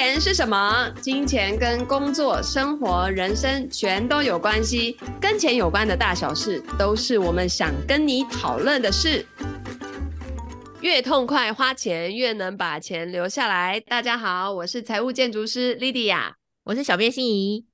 钱是什么？金钱跟工作、生活、人生全都有关系。跟钱有关的大小事，都是我们想跟你讨论的事。越痛快花钱，越能把钱留下来。大家好，我是财务建筑师 Lydia，我是小编心仪。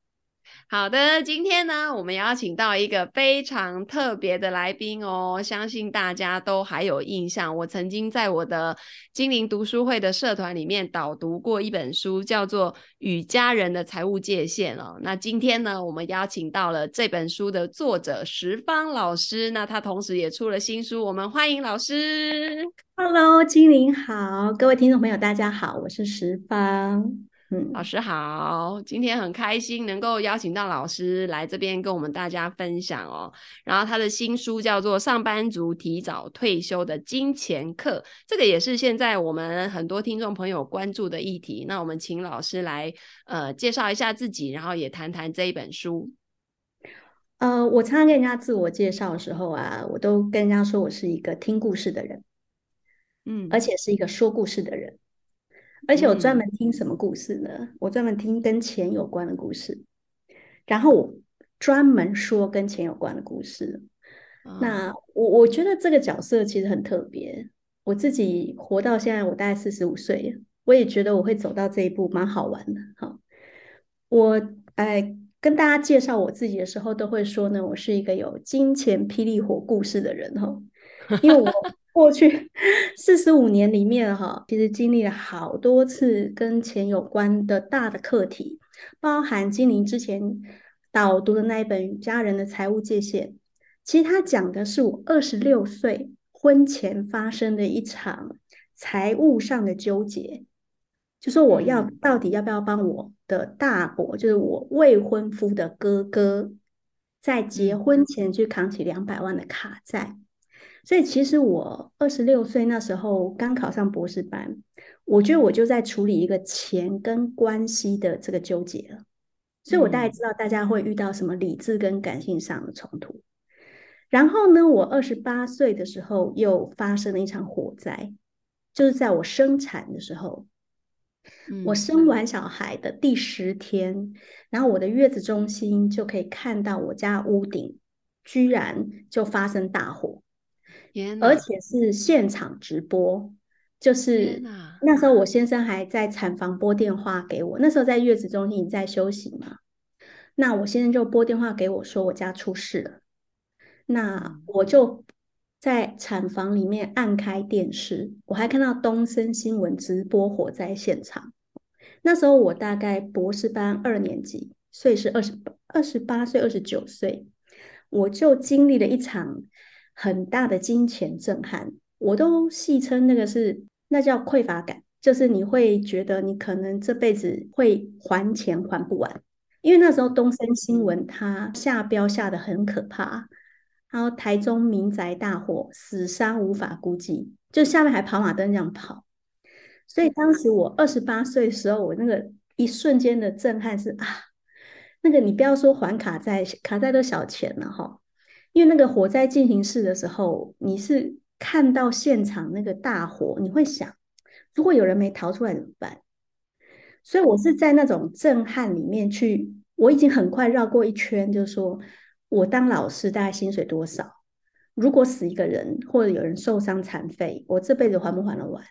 好的，今天呢，我们邀请到一个非常特别的来宾哦，相信大家都还有印象。我曾经在我的精灵读书会的社团里面导读过一本书，叫做《与家人的财务界限》哦。那今天呢，我们邀请到了这本书的作者石方老师，那他同时也出了新书，我们欢迎老师。Hello，精灵好，各位听众朋友，大家好，我是石方。嗯，老师好，今天很开心能够邀请到老师来这边跟我们大家分享哦。然后他的新书叫做《上班族提早退休的金钱课》，这个也是现在我们很多听众朋友关注的议题。那我们请老师来呃介绍一下自己，然后也谈谈这一本书。呃，我常常跟人家自我介绍的时候啊，我都跟人家说我是一个听故事的人，嗯，而且是一个说故事的人。而且我专门听什么故事呢？嗯、我专门听跟钱有关的故事，然后我专门说跟钱有关的故事。哦、那我我觉得这个角色其实很特别。我自己活到现在，我大概四十五岁，我也觉得我会走到这一步，蛮好玩的。哈，我哎跟大家介绍我自己的时候，都会说呢，我是一个有金钱霹雳火故事的人哈，因为我。过去 四十五年里面，哈，其实经历了好多次跟钱有关的大的课题，包含精灵之前导读的那一本《家人的财务界限》，其实他讲的是我二十六岁婚前发生的一场财务上的纠结，就说我要到底要不要帮我的大伯，就是我未婚夫的哥哥，在结婚前去扛起两百万的卡债。所以其实我二十六岁那时候刚考上博士班，我觉得我就在处理一个钱跟关系的这个纠结了。所以我大概知道大家会遇到什么理智跟感性上的冲突。然后呢，我二十八岁的时候又发生了一场火灾，就是在我生产的时候，我生完小孩的第十天，然后我的月子中心就可以看到我家屋顶居然就发生大火。而且是现场直播，就是那时候我先生还在产房拨电话给我，那时候在月子中心在休息嘛，那我先生就拨电话给我说我家出事了，那我就在产房里面按开电视，我还看到东森新闻直播火灾现场，那时候我大概博士班二年级，所以是二十二十八岁二十九岁，我就经历了一场。很大的金钱震撼，我都戏称那个是那叫匮乏感，就是你会觉得你可能这辈子会还钱还不完，因为那时候东森新闻它下标下得很可怕，然后台中民宅大火，死伤无法估计，就下面还跑马灯这样跑，所以当时我二十八岁的时候，我那个一瞬间的震撼是啊，那个你不要说还卡债，卡债都小钱了哈。因为那个火灾进行式的时候，你是看到现场那个大火，你会想，如果有人没逃出来怎么办？所以我是在那种震撼里面去，我已经很快绕过一圈，就是说我当老师大概薪水多少？如果死一个人或者有人受伤残废，我这辈子还不还得完？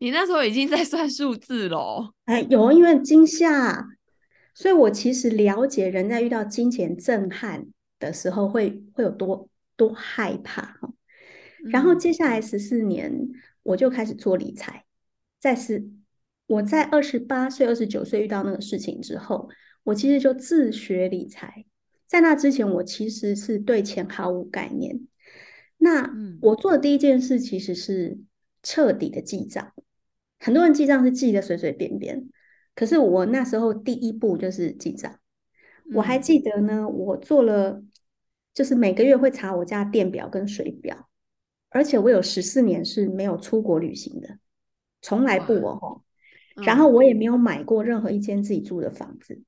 你那时候已经在算数字了。哎，有，因为惊吓，所以我其实了解人在遇到金钱震撼。的时候会会有多多害怕哈，然后接下来十四年我就开始做理财，再是我在二十八岁、二十九岁遇到那个事情之后，我其实就自学理财。在那之前，我其实是对钱毫无概念。那我做的第一件事其实是彻底的记账。很多人记账是记得随随便便，可是我那时候第一步就是记账。我还记得呢，我做了，就是每个月会查我家电表跟水表，而且我有十四年是没有出国旅行的，从来不哦。然后我也没有买过任何一间自己住的房子，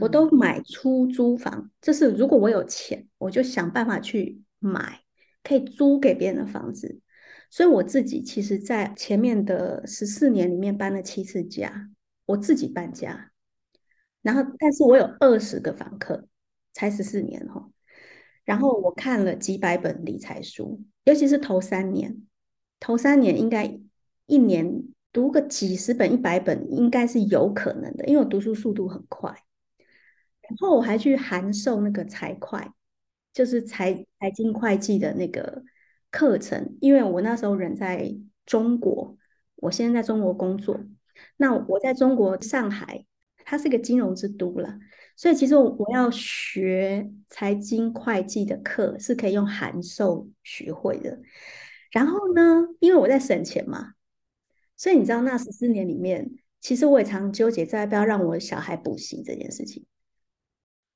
我都买出租房。就是如果我有钱，我就想办法去买可以租给别人的房子。所以我自己其实，在前面的十四年里面搬了七次家，我自己搬家，然后但是我有二十个房客，才十四年哈。然后我看了几百本理财书，尤其是头三年，头三年应该一年读个几十本、一百本，应该是有可能的，因为我读书速度很快。然后我还去函授那个财会，就是财财经会计的那个课程，因为我那时候人在中国，我现在在中国工作，那我在中国上海，它是个金融之都了。所以其实我要学财经会计的课是可以用函授学会的。然后呢，因为我在省钱嘛，所以你知道那十四年里面，其实我也常纠结在要不要让我小孩补习这件事情。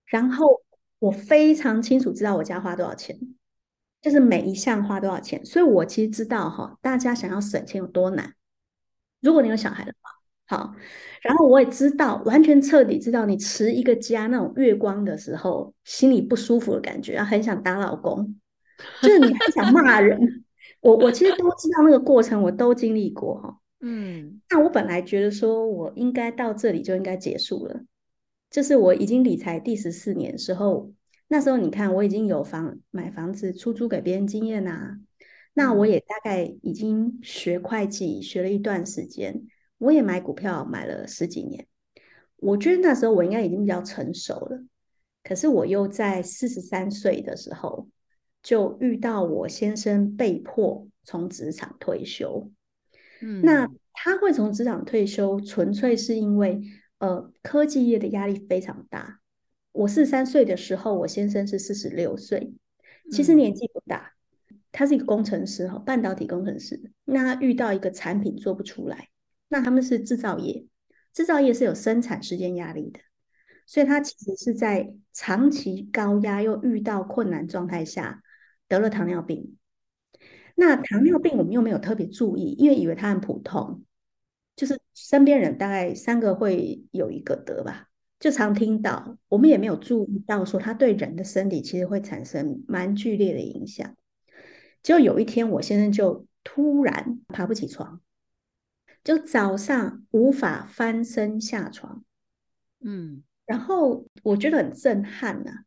然后我非常清楚知道我家花多少钱，就是每一项花多少钱。所以我其实知道哈，大家想要省钱有多难。如果你有小孩的话。好，然后我也知道，完全彻底知道，你持一个家那种月光的时候，心里不舒服的感觉，然后很想打老公，就是你很想骂人。我我其实都知道那个过程，我都经历过哈。嗯，那我本来觉得说我应该到这里就应该结束了，就是我已经理财第十四年的时候，那时候你看我已经有房买房子出租给别人经验啊，那我也大概已经学会计学了一段时间。我也买股票买了十几年，我觉得那时候我应该已经比较成熟了。可是我又在四十三岁的时候，就遇到我先生被迫从职场退休。嗯，那他会从职场退休，纯粹是因为呃科技业的压力非常大。我四十三岁的时候，我先生是四十六岁，其实年纪不大。他是一个工程师哈，半导体工程师。那他遇到一个产品做不出来。那他们是制造业，制造业是有生产时间压力的，所以他其实是在长期高压又遇到困难状态下得了糖尿病。那糖尿病我们又没有特别注意，因为以为他很普通，就是身边人大概三个会有一个得吧，就常听到，我们也没有注意到说他对人的身体其实会产生蛮剧烈的影响。就有一天，我先生就突然爬不起床。就早上无法翻身下床，嗯，然后我觉得很震撼呐、啊，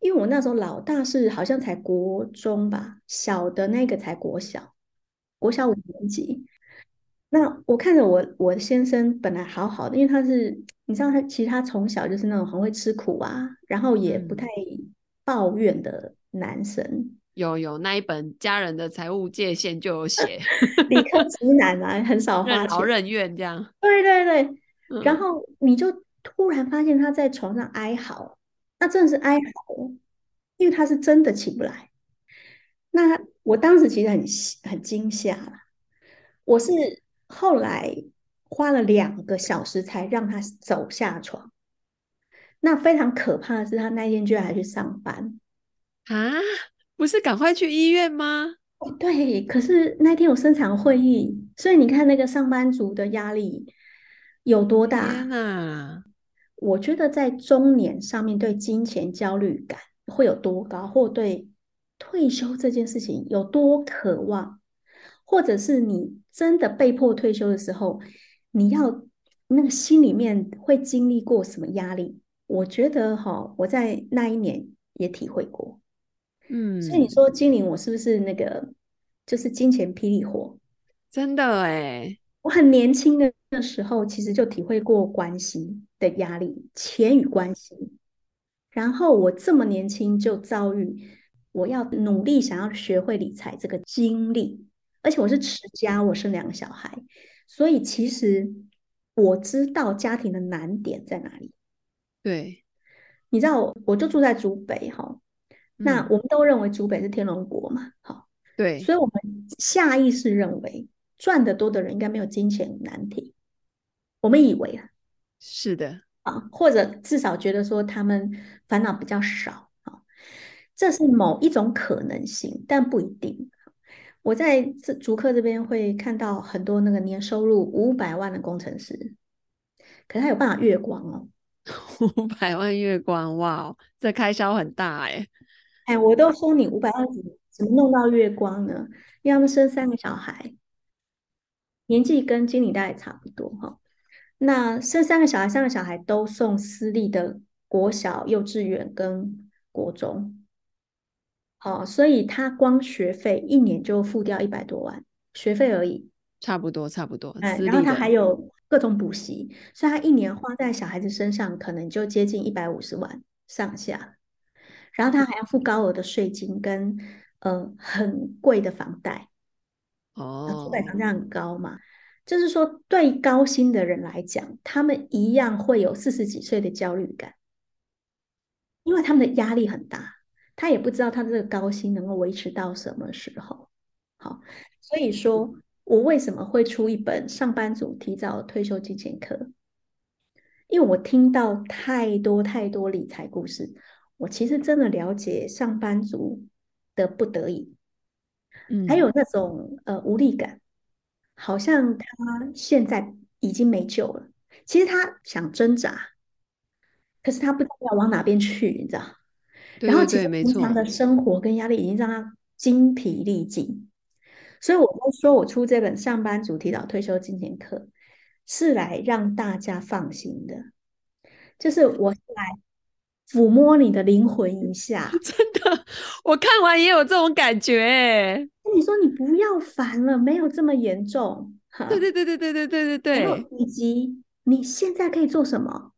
因为我那时候老大是好像才国中吧，小的那个才国小，国小五年级。那我看着我我的先生本来好好的，因为他是你知道他其实他从小就是那种很会吃苦啊，然后也不太抱怨的男生。有有那一本家人的财务界限就有写，理科直男啊，很少花钱，任劳任怨这样。对对对，嗯、然后你就突然发现他在床上哀嚎，那真的是哀嚎，因为他是真的起不来。那我当时其实很很惊吓了，我是后来花了两个小时才让他走下床。那非常可怕的是，他那天居然还去上班啊！不是赶快去医院吗？哦，对，可是那天有生产会议，所以你看那个上班族的压力有多大？天哪！我觉得在中年上面对金钱焦虑感会有多高，或对退休这件事情有多渴望，或者是你真的被迫退休的时候，你要那个心里面会经历过什么压力？我觉得哈，我在那一年也体会过。嗯，所以你说精灵，我是不是那个就是金钱霹雳火？真的哎，我很年轻的那时候，其实就体会过关系的压力，钱与关系。然后我这么年轻就遭遇，我要努力想要学会理财这个经历，而且我是持家，我生两个小孩，所以其实我知道家庭的难点在哪里。对，你知道我，我就住在竹北哈。那我们都认为竹北是天龙国嘛，好，对，所以我们下意识认为赚得多的人应该没有金钱难题，我们以为啊，是的啊，或者至少觉得说他们烦恼比较少啊，这是某一种可能性，但不一定。我在这竹科这边会看到很多那个年收入五百万的工程师，可是他有办法月光哦，五百万月光，哇，这开销很大哎。哎，我都说你五百万怎么怎么弄到月光呢？因为他们生三个小孩，年纪跟经理大概差不多哈。那生三个小孩，三个小孩都送私立的国小、幼稚园跟国中。好，所以他光学费一年就付掉一百多万，学费而已。差不多，差不多。哎，然后他还有各种补习，所以他一年花在小孩子身上可能就接近一百五十万上下。然后他还要付高额的税金跟呃很贵的房贷。哦，租买房价很高嘛，就是说对高薪的人来讲，他们一样会有四十几岁的焦虑感，因为他们的压力很大。他也不知道他这个高薪能够维持到什么时候。好，所以说我为什么会出一本上班族提早退休金钱课？因为我听到太多太多理财故事，我其实真的了解上班族的不得已，嗯，还有那种呃无力感，好像他现在已经没救了。其实他想挣扎，可是他不知道要往哪边去，你知道？然后，其实平常的生活跟压力已经让他精疲力尽，所以我都说我出这本上班族提早退休金钱课，是来让大家放心的，就是我是来抚摸你的灵魂一下。真的，我看完也有这种感觉。哎，你说你不要烦了，没有这么严重。对对对对对对对对对。以及你现在可以做什么？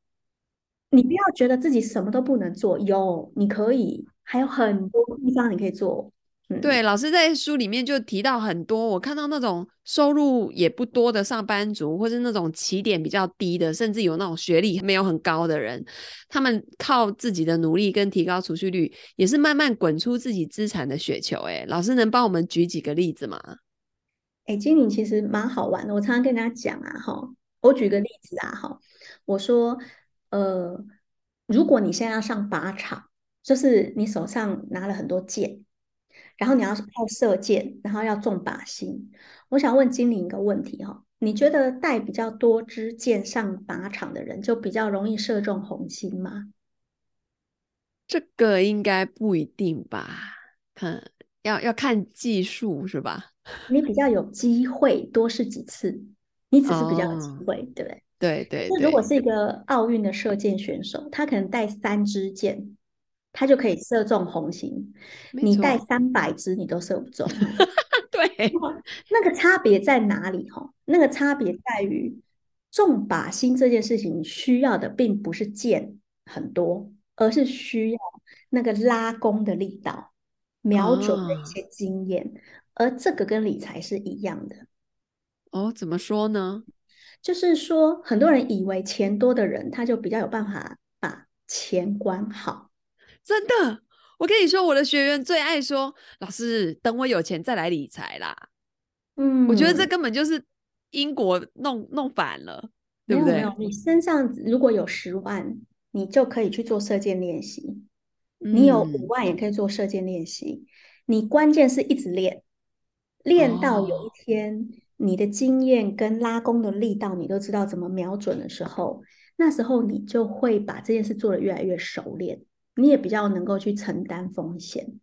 你不要觉得自己什么都不能做，有你可以，还有很多地方你可以做。嗯、对，老师在书里面就提到很多，我看到那种收入也不多的上班族，或是那种起点比较低的，甚至有那种学历没有很高的人，他们靠自己的努力跟提高储蓄率，也是慢慢滚出自己资产的雪球。哎，老师能帮我们举几个例子吗？哎，精灵其实蛮好玩的，我常常跟大家讲啊，哈，我举个例子啊，哈，我说。呃，如果你现在要上靶场，就是你手上拿了很多箭，然后你要靠射箭，然后要中靶心。我想问精灵一个问题哈，你觉得带比较多支箭上靶场的人，就比较容易射中红心吗？这个应该不一定吧？看要要看技术是吧？你比较有机会多试几次，你只是比较有机会，哦、对不对？对对，那如果是一个奥运的射箭选手，他可能带三支箭，他就可以射中红心。你带三百支，你都射不中。对，那个差别在哪里？哈，那个差别在于中靶心这件事情需要的并不是箭很多，而是需要那个拉弓的力道、瞄准的一些经验。哦。而这个跟理财是一样的。哦，怎么说呢？就是说，很多人以为钱多的人，他就比较有办法把钱管好。真的，我跟你说，我的学员最爱说：“老师，等我有钱再来理财啦。”嗯，我觉得这根本就是因果弄弄反了，对不对？你身上如果有十万，你就可以去做射箭练习；嗯、你有五万，也可以做射箭练习。你关键是一直练，练到有一天。哦你的经验跟拉弓的力道，你都知道怎么瞄准的时候，那时候你就会把这件事做得越来越熟练，你也比较能够去承担风险。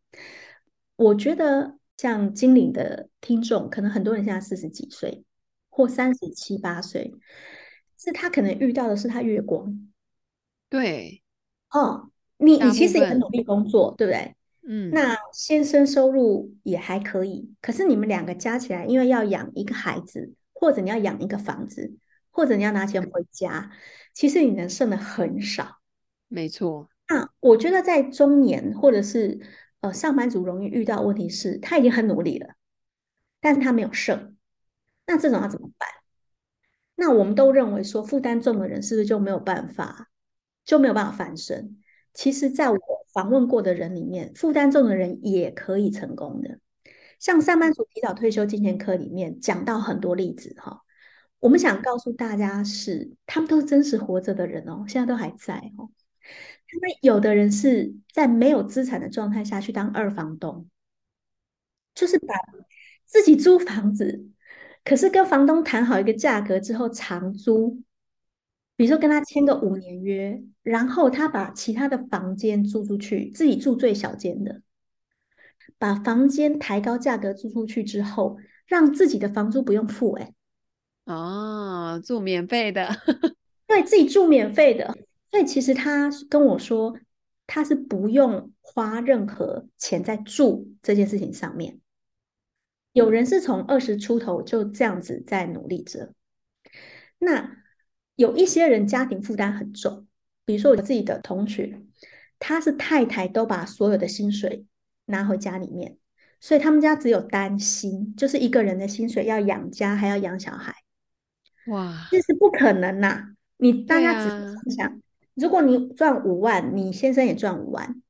我觉得像金领的听众，可能很多人现在四十几岁或三十七八岁，是他可能遇到的是他月光。对，哦，你你其实也很努力工作，对不对？嗯，那先生收入也还可以，可是你们两个加起来，因为要养一个孩子，或者你要养一个房子，或者你要拿钱回家，其实你能剩的很少。没错。那我觉得在中年或者是呃上班族容易遇到问题是，他已经很努力了，但是他没有剩，那这种要怎么办？那我们都认为说负担重的人是不是就没有办法，就没有办法翻身？其实，在我访问过的人里面，负担重的人也可以成功的。像上班族提早退休金钱课里面讲到很多例子哈，我们想告诉大家是，他们都是真实活着的人哦，现在都还在哦。他们有的人是在没有资产的状态下去当二房东，就是把自己租房子，可是跟房东谈好一个价格之后长租。比如说跟他签个五年约，然后他把其他的房间租出去，自己住最小间的，把房间抬高价格租出去之后，让自己的房租不用付，哎，哦，住免费的，对自己住免费的，所以其实他跟我说，他是不用花任何钱在住这件事情上面。有人是从二十出头就这样子在努力着，那有一些人家庭负担很重，比如说我自己的同学，他是太太都把所有的薪水拿回家里面，所以他们家只有单薪，就是一个人的薪水要养家还要养小孩，哇，这是不可能呐、啊！你大家仔细想想，如果你赚五万，你先生也赚五万。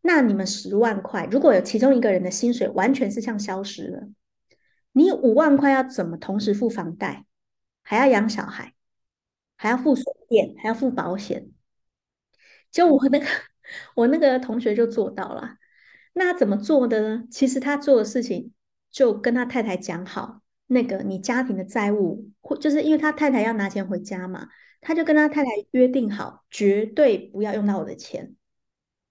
那你们十万块，如果有其中一个人的薪水完全是像消失了，你五万块要怎么同时付房贷，还要养小孩，还要付水电，还要付保险？就我那个 我那个同学就做到了。那怎么做的呢？其实他做的事情就跟他太太讲好，那个你家庭的债务，或就是因为他太太要拿钱回家嘛，他就跟他太太约定好，绝对不要用到我的钱。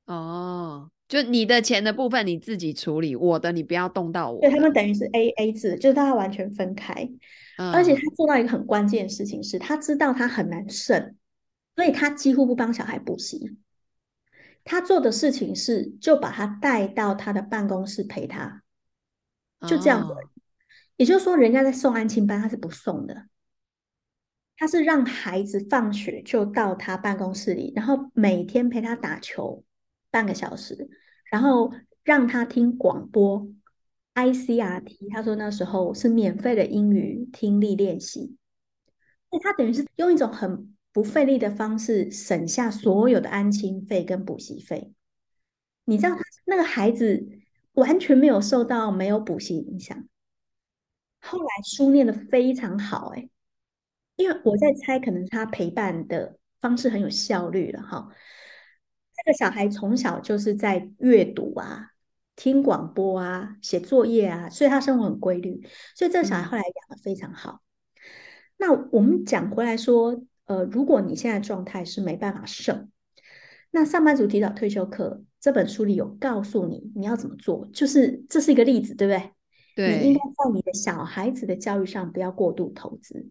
哦，就你的钱的部分你自己处理，我的你不要动到我。对，他们等于是 A A 制，就是大家完全分开。嗯。而且他做到一个很关键的事情是，他知道他很难胜，所以他几乎不帮小孩补习。他做的事情是，就把他带到他的办公室陪他，就这样子。哦。也就是说，人家在送安亲班，他是不送的。他是让孩子放学就到他办公室里，然后每天陪他打球。半个小时，然后让他听广播，ICRT。他说那时候是免费的英语听力练习。那他等于是用一种很不费力的方式，省下所有的安亲费跟补习费。你知道那个孩子完全没有受到没有补习影响，后来书念得非常好。哎，因为我在猜，可能他陪伴的方式很有效率了哈。这个小孩从小就是在阅读啊、听广播啊、写作业啊，所以他生活很规律。所以这个小孩后来养的非常好。嗯。那我们讲回来说，呃，如果你现在状态是没办法胜，那上班族提早退休课这本书里有告诉你你要怎么做，就是这是一个例子，对不对？对。你应该在你的小孩子的教育上不要过度投资。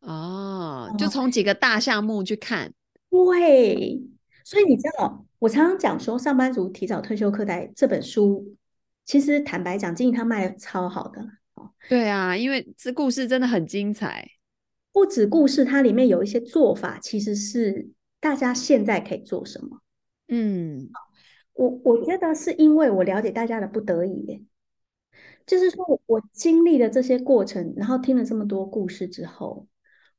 哦，就从几个大项目去看。对。所以你知道，我常常讲说，上班族提早退休课代这本书，其实坦白讲，经营他卖的超好的。对啊，因为这故事真的很精彩，不止故事，它里面有一些做法，其实是大家现在可以做什么。嗯，我我觉得是因为我了解大家的不得已，就是说我经历了这些过程，然后听了这么多故事之后，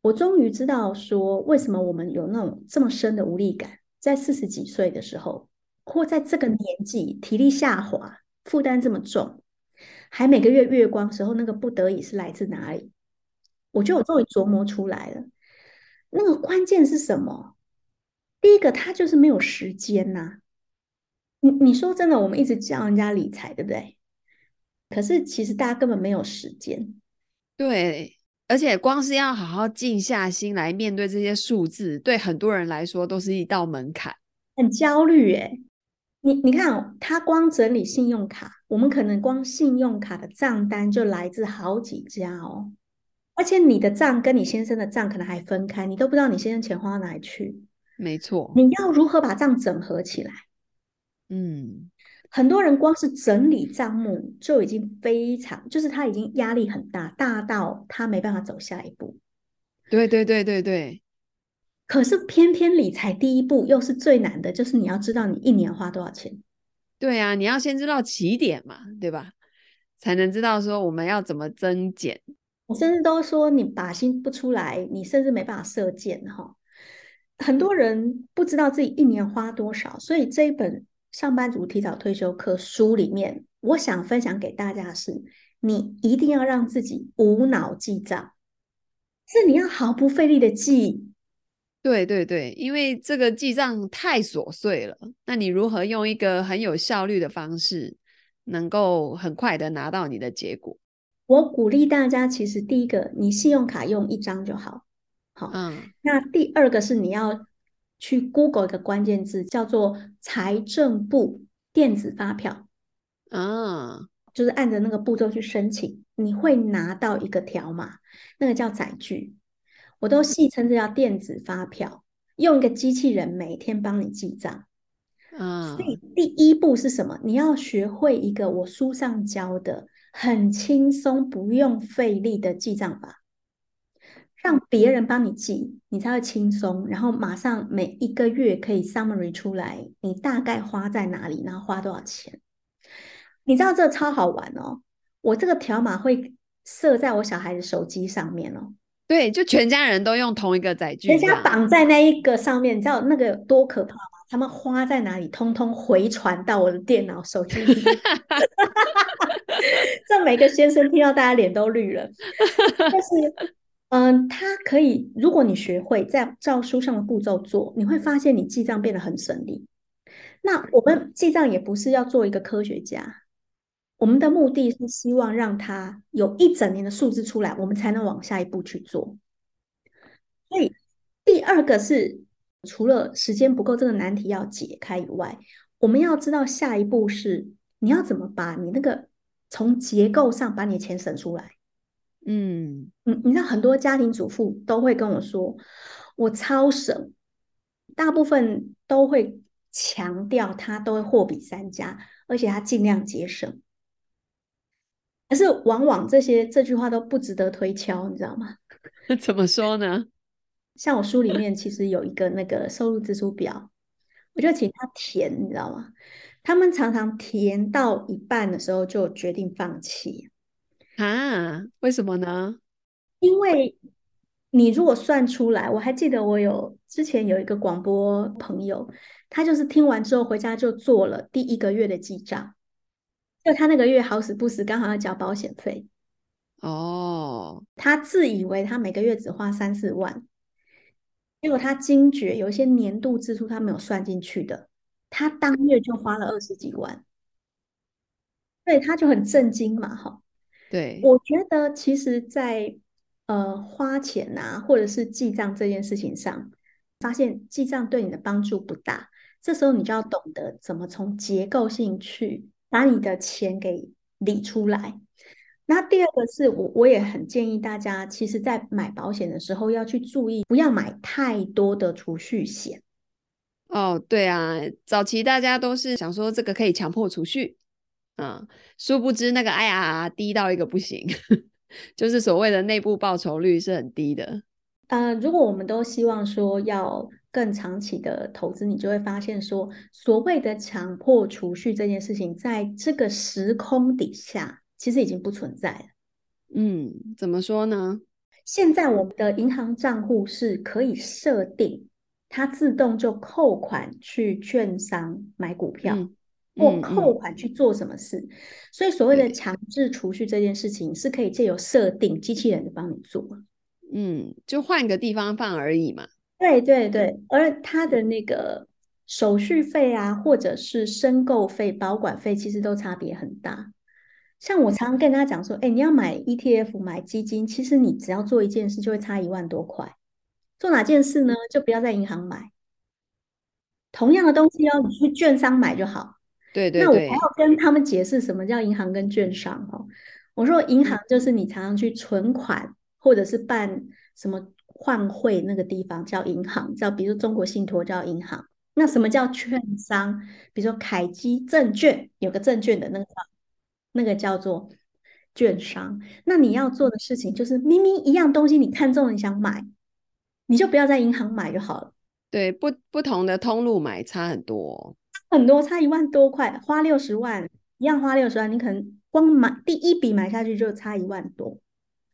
我终于知道说，为什么我们有那种这么深的无力感。在四十几岁的时候，或在这个年纪，体力下滑，负担这么重，还每个月月光时候，那个不得已是来自哪里？我觉得我终于琢磨出来了，那个关键是什么？第一个，他就是没有时间呐、啊。你你说真的，我们一直教人家理财，对不对？可是其实大家根本没有时间。对。而且光是要好好静下心来面对这些数字，对很多人来说都是一道门槛，很焦虑耶。你你看哦，他光整理信用卡，我们可能光信用卡的账单就来自好几家哦。而且你的账跟你先生的账可能还分开，你都不知道你先生钱花到哪里去。没错，你要如何把账整合起来？嗯。很多人光是整理账目就已经非常，就是他已经压力很大，大到他没办法走下一步。对对对对对。可是偏偏理财第一步又是最难的，就是你要知道你一年花多少钱。对啊，你要先知道起点嘛，对吧？才能知道说我们要怎么增减。我甚至都说你把心不出来，你甚至没办法射箭哈。很多人不知道自己一年花多少，所以这一本。上班族提早退休课书里面，我想分享给大家的是：你一定要让自己无脑记账，是你要毫不费力的记。对对对，因为这个记账太琐碎了，那你如何用一个很有效率的方式，能够很快的拿到你的结果？我鼓励大家，其实第一个，你信用卡用一张就好，好，嗯，那第二个是你要。去 Google 一个关键字，叫做财政部电子发票。啊，就是按着那个步骤去申请，你会拿到一个条码，那个叫载具，我都戏称这叫电子发票，用一个机器人每天帮你记账。啊，所以第一步是什么？你要学会一个我书上教的很轻松、不用费力的记账法，让别人帮你记，你才会轻松，然后马上每一个月可以 summary 出来，你大概花在哪里，然后花多少钱。你知道这超好玩哦！我这个条码会设在我小孩的手机上面哦。对，就全家人都用同一个载具，人家绑在那一个上面，你知道那个多可怕吗？他们花在哪里，通通回传到我的电脑、手机里面。这每个先生听到，大家脸都绿了。但是，嗯，它可以，如果你学会在照书上的步骤做，你会发现你记账变得很省力。那我们记账也不是要做一个科学家，我们的目的是希望让他有一整年的数字出来，我们才能往下一步去做。所以，第二个是。除了时间不够这个难题要解开以外，我们要知道下一步是你要怎么把你那个从结构上把你的钱省出来。嗯，你你知道很多家庭主妇都会跟我说，我超省，大部分都会强调他都会货比三家，而且他尽量节省。可是往往这些这句话都不值得推敲，你知道吗？怎么说呢？像我书里面其实有一个那个收入支出表，我就请他填，你知道吗？他们常常填到一半的时候就决定放弃啊？为什么呢？因为你如果算出来，我还记得我有之前有一个广播朋友，他就是听完之后回家就做了第一个月的记账，就他那个月好死不死刚好要交保险费哦，他自以为他每个月只花三四万。结果他惊觉有一些年度支出他没有算进去的，他当月就花了二十几万，对，他就很震惊嘛，哈。对，我觉得其实在，在呃花钱啊，或者是记账这件事情上，发现记账对你的帮助不大，这时候你就要懂得怎么从结构性去把你的钱给理出来。那第二个是我，我也很建议大家，其实，在买保险的时候要去注意，不要买太多的储蓄险。哦，对啊，早期大家都是想说这个可以强迫储蓄，啊，殊不知那个 IRR 低到一个不行，就是所谓的内部报酬率是很低的。呃，如果我们都希望说要更长期的投资，你就会发现说，所谓的强迫储蓄这件事情，在这个时空底下。其实已经不存在了。嗯，怎么说呢？现在我们的银行账户是可以设定，它自动就扣款去券商买股票，或扣款去做什么事。嗯、所以所谓的强制储蓄这件事情，是可以借由设定机器人就帮你做。嗯，就换个地方放而已嘛。对对对，而它的那个手续费啊，或者是申购费、保管费，其实都差别很大。像我常常跟他讲说，哎，你要买 ETF 买基金，其实你只要做一件事就会差一万多块。做哪件事呢？就不要在银行买。同样的东西哦，你去券商买就好。对对对。那我还要跟他们解释什么叫银行跟券商哦。我说银行就是你常常去存款或者是办什么换汇那个地方叫银行，叫比如中国信托叫银行。那什么叫券商？比如说凯基证券有个证券的那个。那个叫做券商，那你要做的事情就是，明明一样东西你看中了，你想买，你就不要在银行买就好了。对，不不同的通路买差很多，很多差一万多块，花六十万一样花六十万，你可能光买第一笔买下去就差一万多。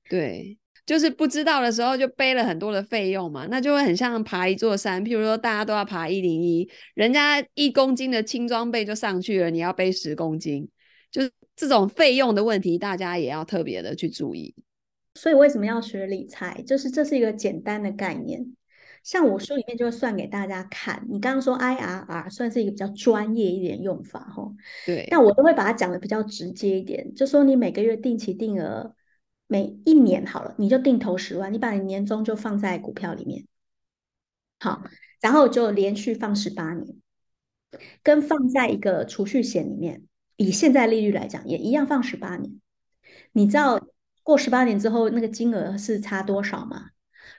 对，就是不知道的时候就背了很多的费用嘛，那就会很像爬一座山。譬如说大家都要爬一零一，人家一公斤的轻装备就上去了，你要背十公斤，就是。这种费用的问题，大家也要特别的去注意。所以为什么要学理财？就是这是一个简单的概念。像我书里面就会算给大家看。你刚刚说 IRR 算是一个比较专业一点用法，哈。对。那我都会把它讲的比较直接一点，就说你每个月定期定额，每一年好了，你就定投十万，你把你年终就放在股票里面，好，然后就连续放十八年，跟放在一个储蓄险里面。以现在利率来讲，也一样放十八年。你知道过十八年之后那个金额是差多少吗？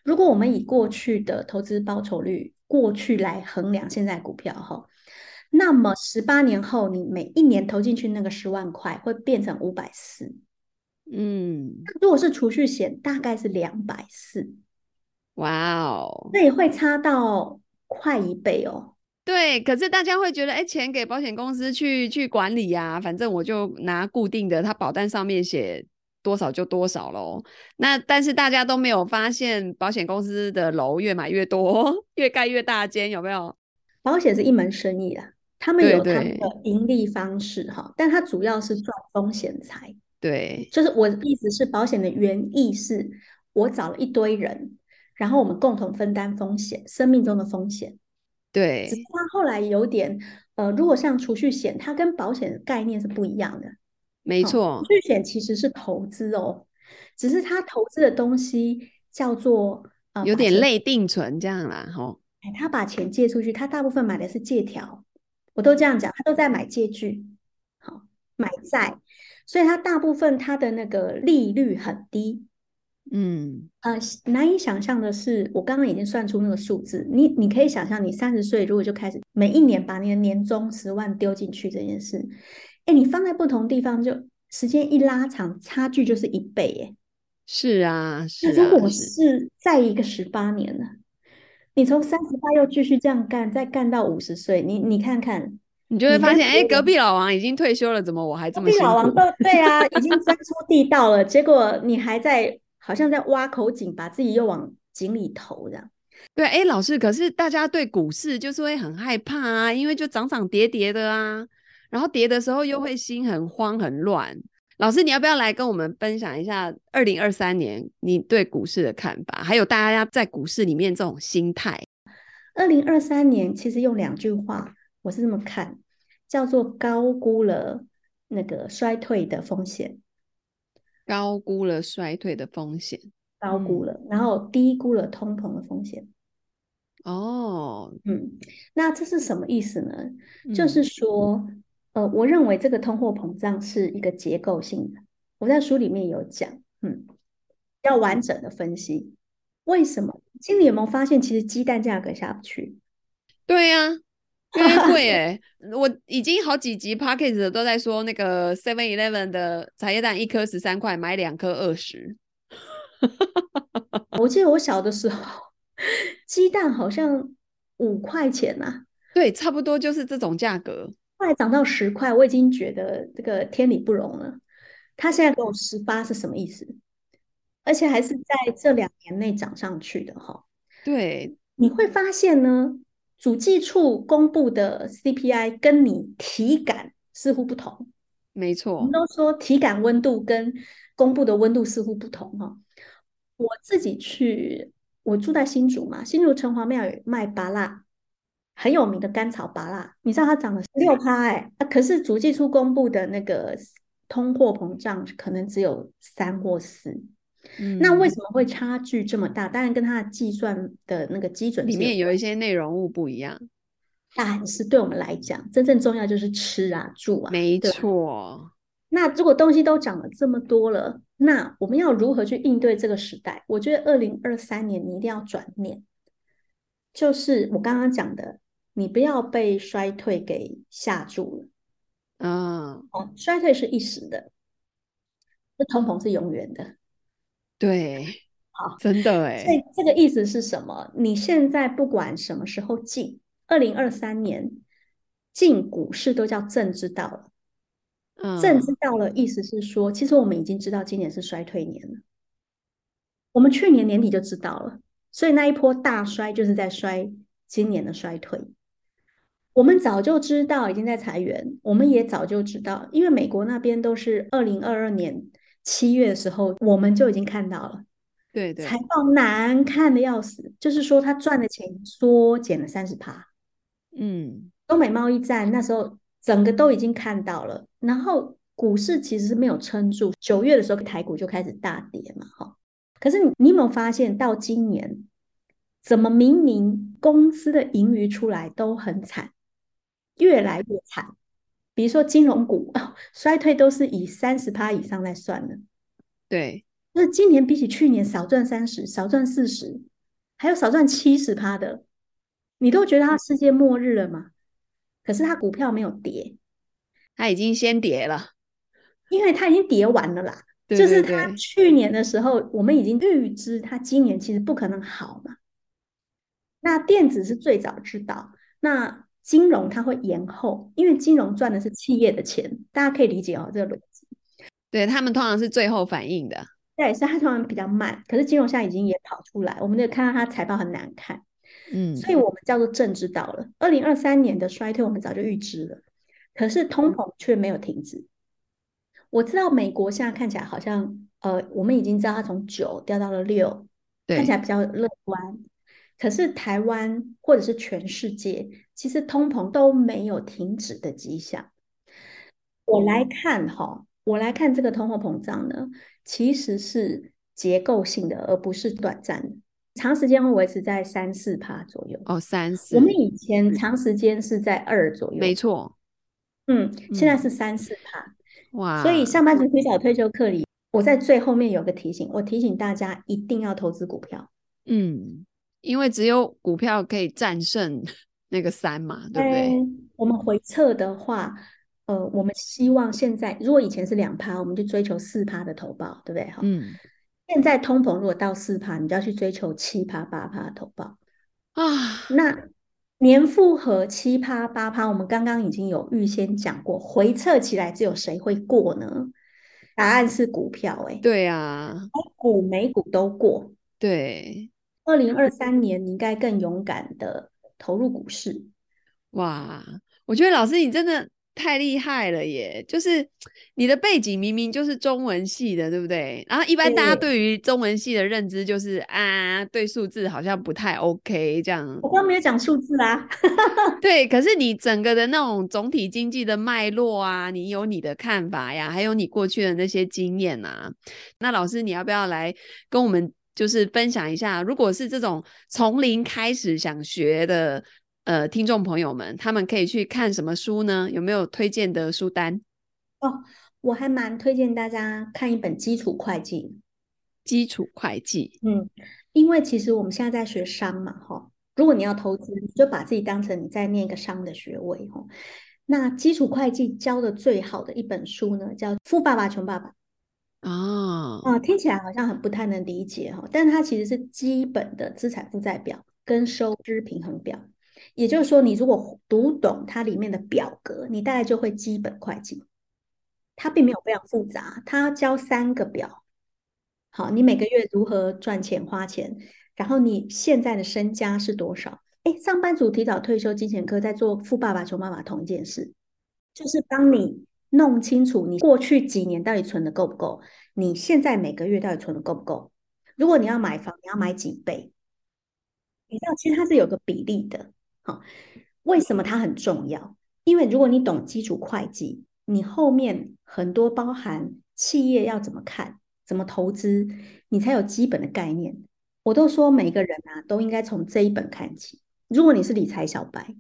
如果我们以过去的投资报酬率过去来衡量现在股票哈，那么十八年后你每一年投进去那个十万块会变成五百四。嗯，如果是储蓄险，大概是两百四。哇哦，那也会差到快一倍哦。对，可是大家会觉得，哎，钱给保险公司去去管理呀、啊，反正我就拿固定的，他保单上面写多少就多少喽。那但是大家都没有发现，保险公司的楼越买越多，越盖越大间，有没有？保险是一门生意啦，他们有他们的盈利方式哈，但它主要是赚风险财。对，就是我的意思是，保险的原意是我找了一堆人，然后我们共同分担风险，生命中的风险。对，只是它后来有点，呃，如果像储蓄险，它跟保险的概念是不一样的。没错，哦、储蓄险其实是投资哦，只是他投资的东西叫做呃，有点类定存这样啦，哈、哦。哎，他把钱借出去，他大部分买的是借条，我都这样讲，他都在买借据，好、哦，买债，所以他大部分他的那个利率很低。嗯，呃，难以想象的是，我刚刚已经算出那个数字。你你可以想象，你三十岁如果就开始每一年把你的年终十万丢进去这件事，哎，你放在不同地方，就时间一拉长，差距就是一倍，哎。是啊，是啊。那如果是在一个十八年呢？你从三十八又继续这样干，再干到五十岁，你你看看，你就会发现，哎，隔壁老王已经退休了，怎么我还这么？隔壁老王都对啊，已经钻出地道了，结果你还在。好像在挖口井，把自己又往井里投这样。对，哎，老师，可是大家对股市就是会很害怕啊，因为就涨涨跌跌的啊，然后跌的时候又会心很慌很乱。老师，你要不要来跟我们分享一下二零二三年你对股市的看法，还有大家在股市里面这种心态？二零二三年其实用两句话，我是这么看，叫做高估了那个衰退的风险。高估了衰退的风险，高估了，然后低估了通膨的风险。哦，嗯，那这是什么意思呢？嗯、就是说，呃，我认为这个通货膨胀是一个结构性的。我在书里面有讲，嗯，要完整的分析为什么。经理有没有发现，其实鸡蛋价格下不去？对呀、啊。因为贵 哎，我已经好几集 Podcast 都在说那个 Seven Eleven 的茶叶蛋一颗十三块，买两颗二十。我记得我小的时候，鸡蛋好像五块钱呐、啊。对，差不多就是这种价格。后来涨到十块，我已经觉得这个天理不容了。他现在给我十八是什么意思？而且还是在这两年内涨上去的哈。对，你会发现呢。主计处公布的 CPI 跟你体感似乎不同，没错，我们都说体感温度跟公布的温度似乎不同哈。我自己去，我住在新竹嘛，新竹城隍庙有卖芭乐，很有名的甘草芭拉，你知道它涨了六趴哎，可是主计处公布的那个通货膨胀可能只有三或四。嗯、那为什么会差距这么大？当然跟它的计算的那个基准里面有一些内容物不一样。但是对我们来讲，真正重要就是吃啊、住啊。没错。那如果东西都涨了这么多了，那我们要如何去应对这个时代？我觉得二零二三年你一定要转念，就是我刚刚讲的，你不要被衰退给吓住了。嗯。哦，衰退是一时的，这通膨是永远的。对，好，真的哎。所以这个意思是什么？你现在不管什么时候进，二零二三年进股市都叫正知道了。嗯，正知道了，意思是说，其实我们已经知道今年是衰退年了。我们去年年底就知道了，所以那一波大衰就是在衰今年的衰退。我们早就知道已经在裁员，我们也早就知道，因为美国那边都是二零二二年。七月的时候，我们就已经看到了，对对，财报难看的要死，就是说他赚的钱缩减了三十趴。嗯，中美贸易战那时候整个都已经看到了，然后股市其实是没有撑住，九月的时候台股就开始大跌嘛，哈。可是你你有没有发现，到今年怎么明明公司的盈余出来都很惨，越来越惨，比如说金融股，哦，衰退都是以三十趴以上来算的。对，那今年比起去年少赚三十，少赚四十，还有少赚七十趴的，你都觉得它世界末日了吗？可是它股票没有跌，它已经先跌了，因为它已经跌完了啦。对对对，就是它去年的时候，我们已经预知它今年其实不可能好嘛。那电子是最早知道，那。金融它会延后，因为金融赚的是企业的钱，大家可以理解哦，这个逻辑。对，他们通常是最后反应的，对，所以它通常比较慢。可是金融现在已经也跑出来，我们就看到它财报很难看，嗯，所以我们叫做正知道了。二零二三年的衰退我们早就预知了，可是通膨却没有停止。我知道美国现在看起来好像，呃，我们已经知道它从九掉到了六，看起来比较乐观。可是台湾或者是全世界，其实通膨都没有停止的迹象。我来看哈，我来看这个通货膨胀呢，其实是结构性的，而不是短暂的。长时间会维持在三四趴左右。哦，三四。我们以前长时间是在二左右。没错。嗯，现在是三四趴。哇。所以上班族提早退休课里，我在最后面有个提醒，我提醒大家一定要投资股票。嗯。因为只有股票可以战胜那个三嘛，对不对？我们回测的话，呃，我们希望现在如果以前是两趴，我们就追求四趴的投报，对不对？哈，嗯。现在通膨如果到四趴，你就要去追求七趴八趴的投报啊。那年复合七趴八趴，我们刚刚已经有预先讲过，回测起来只有谁会过呢？答案是股票，欸，哎，对啊，股美股都过，对。二零二三年，你应该更勇敢的投入股市。哇，我觉得老师你真的太厉害了耶！就是你的背景明明就是中文系的，对不对？然后一般大家对于中文系的认知就是啊，对数字好像不太 OK 这样。我刚没有讲数字啊。对，可是你整个的那种总体经济的脉络啊，你有你的看法呀，还有你过去的那些经验啊。那老师，你要不要来跟我们？就是分享一下，如果是这种从零开始想学的呃听众朋友们，他们可以去看什么书呢？有没有推荐的书单？哦，我还蛮推荐大家看一本基础会计。基础会计，嗯，因为其实我们现在在学商嘛，哈，如果你要投资，你就把自己当成你在念一个商的学位，哈。那基础会计教的最好的一本书呢，叫《富爸爸穷爸爸》。哦，啊，听起来好像很不太能理解哈，但是它其实是基本的资产负债表跟收支平衡表，也就是说，你如果读懂它里面的表格，你大概就会基本会计。它并没有非常复杂，它教三个表，好，你每个月如何赚钱花钱，然后你现在的身家是多少？哎，上班族提早退休金钱课在做富爸爸穷妈妈同一件事，就是帮你。弄清楚你过去几年到底存的够不够，你现在每个月到底存的够不够？如果你要买房，你要买几倍？你知道，其实它是有个比例的。好，为什么它很重要？因为如果你懂基础会计，你后面很多包含企业要怎么看、怎么投资，你才有基本的概念。我都说每个人啊，都应该从这一本看起。如果你是理财小白，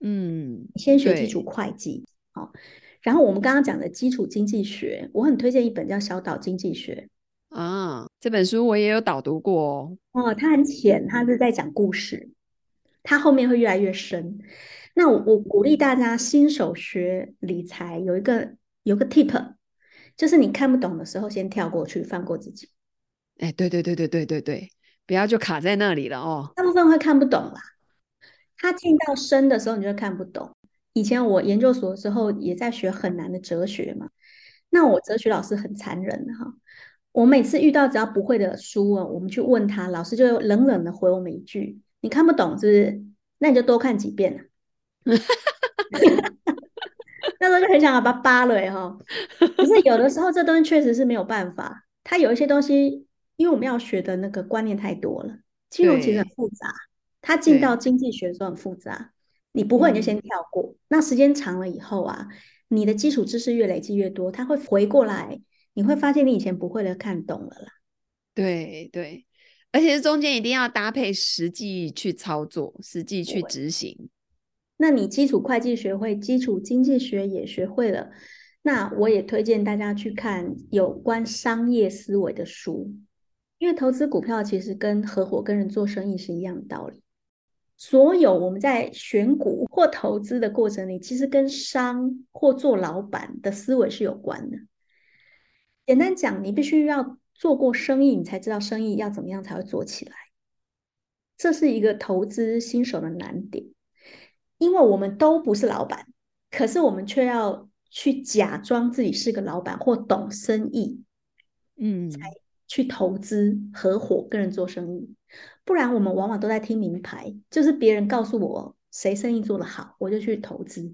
嗯，先学基础会计，好。然后我们刚刚讲的基础经济学，我很推荐一本叫《小岛经济学》啊，这本书我也有导读过哦。哦，它很浅，它是在讲故事，它后面会越来越深。那我我鼓励大家新手学理财，有一个有个 tip，就是你看不懂的时候，先跳过去，放过自己。哎，对对对对对对对，不要就卡在那里了哦。大部分会看不懂啦，它进到深的时候，你就看不懂。以前我研究所的时候也在学很难的哲学嘛，那我哲学老师很残忍哈，我每次遇到只要不会的书啊，我们去问他，老师就冷冷的回我们一句：“你看不懂是不是？那你就多看几遍啊。”那时候就很想把它扒了哈。可是有的时候这东西确实是没有办法，它有一些东西，因为我们要学的那个观念太多了，金融其实很复杂，它进到经济学的时候很复杂。你不会，你就先跳过。嗯、那时间长了以后啊，你的基础知识越累积越多，它会回过来，你会发现你以前不会的看懂了啦。对对，而且中间一定要搭配实际去操作，实际去执行。那你基础会计学会，基础经济学也学会了，那我也推荐大家去看有关商业思维的书，因为投资股票其实跟合伙跟人做生意是一样的道理。所有我们在选股或投资的过程里，其实跟商或做老板的思维是有关的。简单讲，你必须要做过生意，你才知道生意要怎么样才会做起来。这是一个投资新手的难点，因为我们都不是老板，可是我们却要去假装自己是个老板或懂生意，嗯，才去投资、合伙跟人做生意。不然，我们往往都在听名牌，就是别人告诉我谁生意做得好，我就去投资。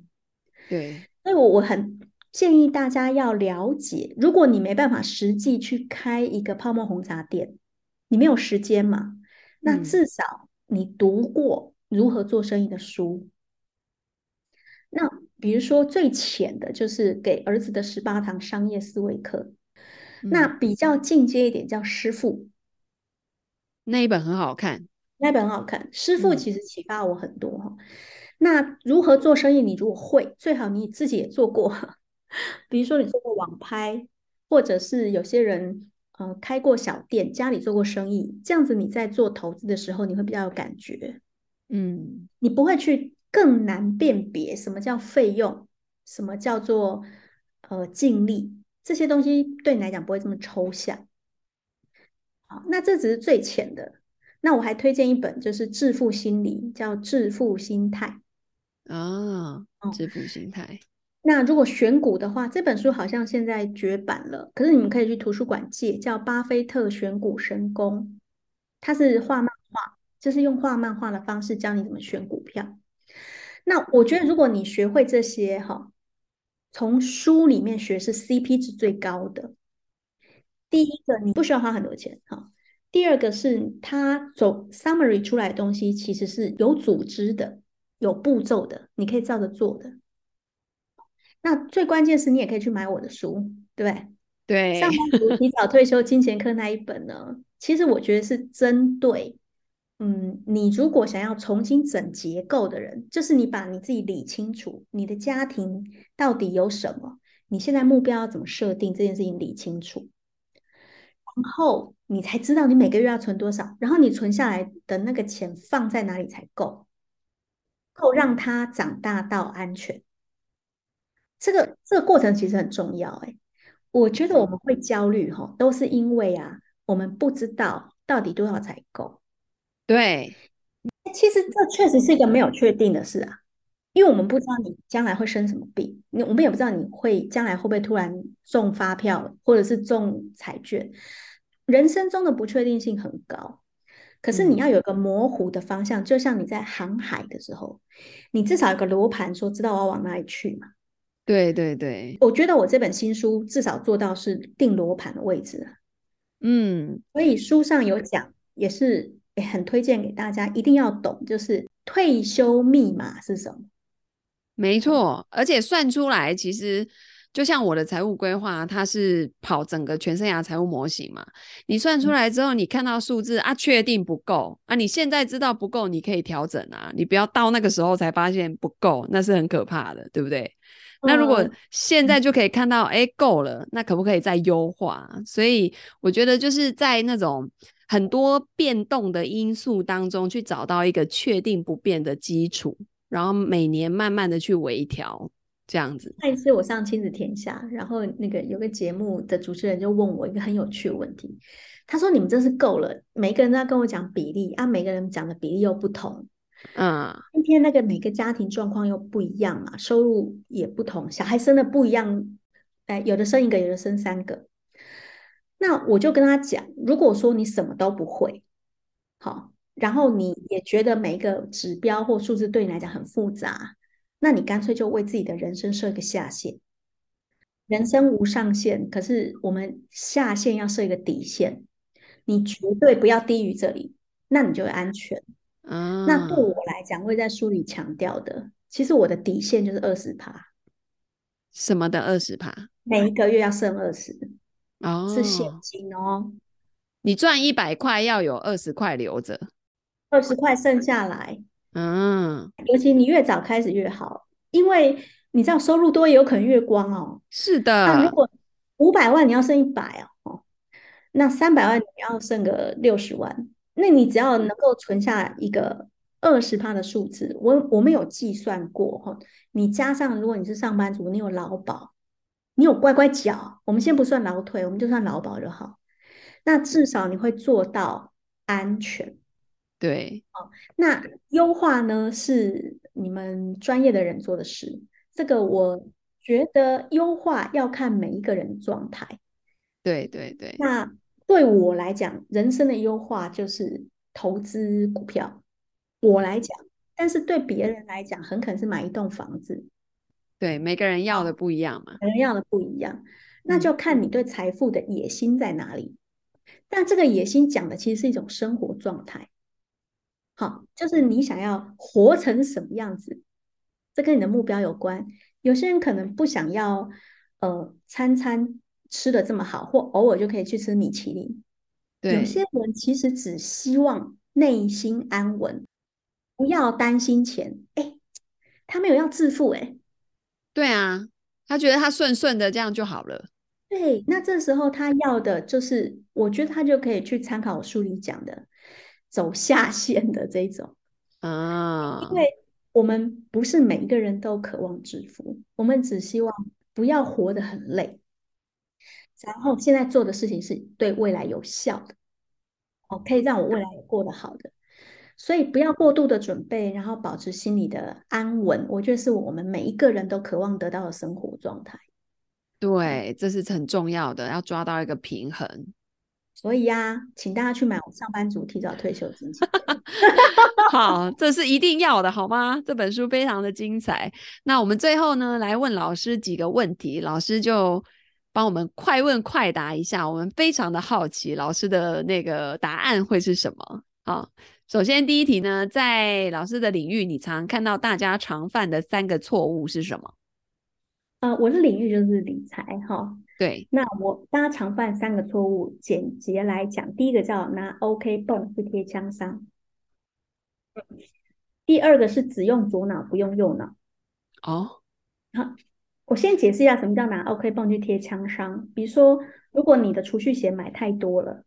对，所以我我很建议大家要了解，如果你没办法实际去开一个泡沫红茶店，你没有时间嘛？那至少你读过如何做生意的书。嗯、那比如说最浅的就是给儿子的十八堂商业思维课，嗯、那比较进阶一点叫师傅。那一本很好看，那一本很好看。师傅其实启发我很多哈。嗯、那如何做生意？你如果会，最好你自己也做过。比如说你做过网拍，或者是有些人。呃，开过小店，家里做过生意，这样子你在做投资的时候，你会比较有感觉，嗯，你不会去更难辨别什么叫费用，什么叫做呃净利，这些东西对你来讲不会这么抽象。好，那这只是最浅的，那我还推荐一本，就是《致富心理》，叫《致富心态》啊，《致富心态》。那如果选股的话，这本书好像现在绝版了，可是你们可以去图书馆借，叫《巴菲特选股神功》，它是画漫画，就是用画漫画的方式教你怎么选股票。那我觉得，如果你学会这些哈，从书里面学是 CP 值最高的。第一个，你不需要花很多钱哈；第二个是它走 summary 出来的东西，其实是有组织的、有步骤的，你可以照着做的。那最关键是你也可以去买我的书，对不对？对，上班族提早退休金钱课那一本呢，其实我觉得是针对，嗯，你如果想要重新整结构的人，就是你把你自己理清楚，你的家庭到底有什么，你现在目标要怎么设定，这件事情理清楚，然后你才知道你每个月要存多少，然后你存下来的那个钱放在哪里才够，够让它长大到安全。这个这个过程其实很重要，哎，我觉得我们会焦虑哈，都是因为啊，我们不知道到底多少才够。对，其实这确实是一个没有确定的事啊，因为我们不知道你将来会生什么病，你我们也不知道你会将来会不会突然中发票或者是中彩券，人生中的不确定性很高。可是你要有个模糊的方向，嗯、就像你在航海的时候，你至少有个罗盘，说知道我要往哪里去嘛。对对对，我觉得我这本新书至少做到是定罗盘的位置，嗯，所以书上有讲，也是也很推荐给大家，一定要懂，就是退休密码是什么？没错，而且算出来，其实就像我的财务规划，它是跑整个全生涯财务模型嘛，你算出来之后，你看到数字啊，确定不够啊，你现在知道不够，你可以调整啊，你不要到那个时候才发现不够，那是很可怕的，对不对？那如果现在就可以看到，哎、嗯，够了，那可不可以再优化？所以我觉得就是在那种很多变动的因素当中，去找到一个确定不变的基础，然后每年慢慢的去微调，这样子。那一次我上亲子天下，然后那个有个节目的主持人就问我一个很有趣的问题，他说：“你们真是够了，每个人都要跟我讲比例啊，每个人讲的比例又不同。”嗯，今天那个每个家庭状况又不一样嘛，收入也不同，小孩生的不一样，哎，有的生一个，有的生三个。那我就跟他讲，如果说你什么都不会，好，然后你也觉得每一个指标或数字对你来讲很复杂，那你干脆就为自己的人生设一个下限。人生无上限，可是我们下限要设一个底线，你绝对不要低于这里，那你就会安全。啊，那对我来讲，会在书里强调的，其实我的底线就是二十趴。什么的二十趴？每一个月要剩二十，哦，是现金哦。你赚一百块，要有二十块留着，二十块剩下来，嗯，尤其你越早开始越好，因为你知道收入多也有可能月光哦。是的。那如果五百万你要剩一百哦，那三百万你要剩个六十万，那你只要能够存下一个二十趴的数字，我我们有计算过哈，你加上如果你是上班族，你有劳保，你有乖乖缴，我们先不算劳退，我们就算劳保就好，那至少你会做到安全。对，哦，那优化呢是你们专业的人做的事。这个我觉得优化要看每一个人的状态。对对对。那对我来讲，人生的优化就是投资股票。我来讲，但是对别人来讲，很可能是买一栋房子。对，每个人要的不一样嘛。每个人要的不一样，那就看你对财富的野心在哪里。嗯。但这个野心讲的其实是一种生活状态。好，就是你想要活成什么样子，这跟你的目标有关。有些人可能不想要，呃，餐餐吃的这么好，或偶尔就可以去吃米其林。对。有些人其实只希望内心安稳，不要担心钱。哎，他没有要致富，哎。对啊，他觉得他顺顺的这样就好了。对，那这时候他要的就是，我觉得他就可以去参考我书里讲的。走下线的这种啊，因为我们不是每一个人都渴望致富，我们只希望不要活得很累，然后现在做的事情是对未来有效的，哦，可以让我未来过得好的，所以不要过度的准备，然后保持心理的安稳，我觉得是我们每一个人都渴望得到的生活状态。对，这是很重要的，要抓到一个平衡。所以呀、啊，请大家去买我上班族提早退休金。好，这是一定要的，好吗？这本书非常的精彩。那我们最后呢，来问老师几个问题，老师就帮我们快问快答一下。我们非常的好奇，老师的那个答案会是什么？好，首先第一题呢，在老师的领域，你常看到大家常犯的三个错误是什么？呃，我的领域就是理财，哈。对，那我大家常犯三个错误，简洁来讲，第一个叫拿 OK 绷去贴枪伤，第二个是只用左脑不用右脑。哦，好，我先解释一下什么叫拿 OK 绷去贴枪伤。比如说，如果你的储蓄险买太多了，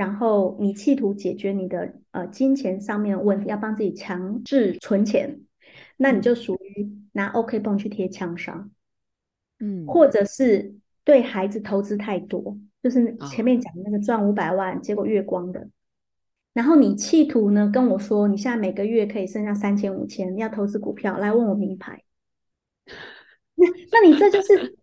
然后你企图解决你的呃金钱上面的问题，要帮自己强制存钱，那你就属于拿 OK 绷去贴枪伤。嗯，或者是对孩子投资太多，就是前面讲的那个赚五百万，结果月光的。然后你企图呢跟我说，你现在每个月可以剩下三千五千，要投资股票，来问我名牌。那那你这就是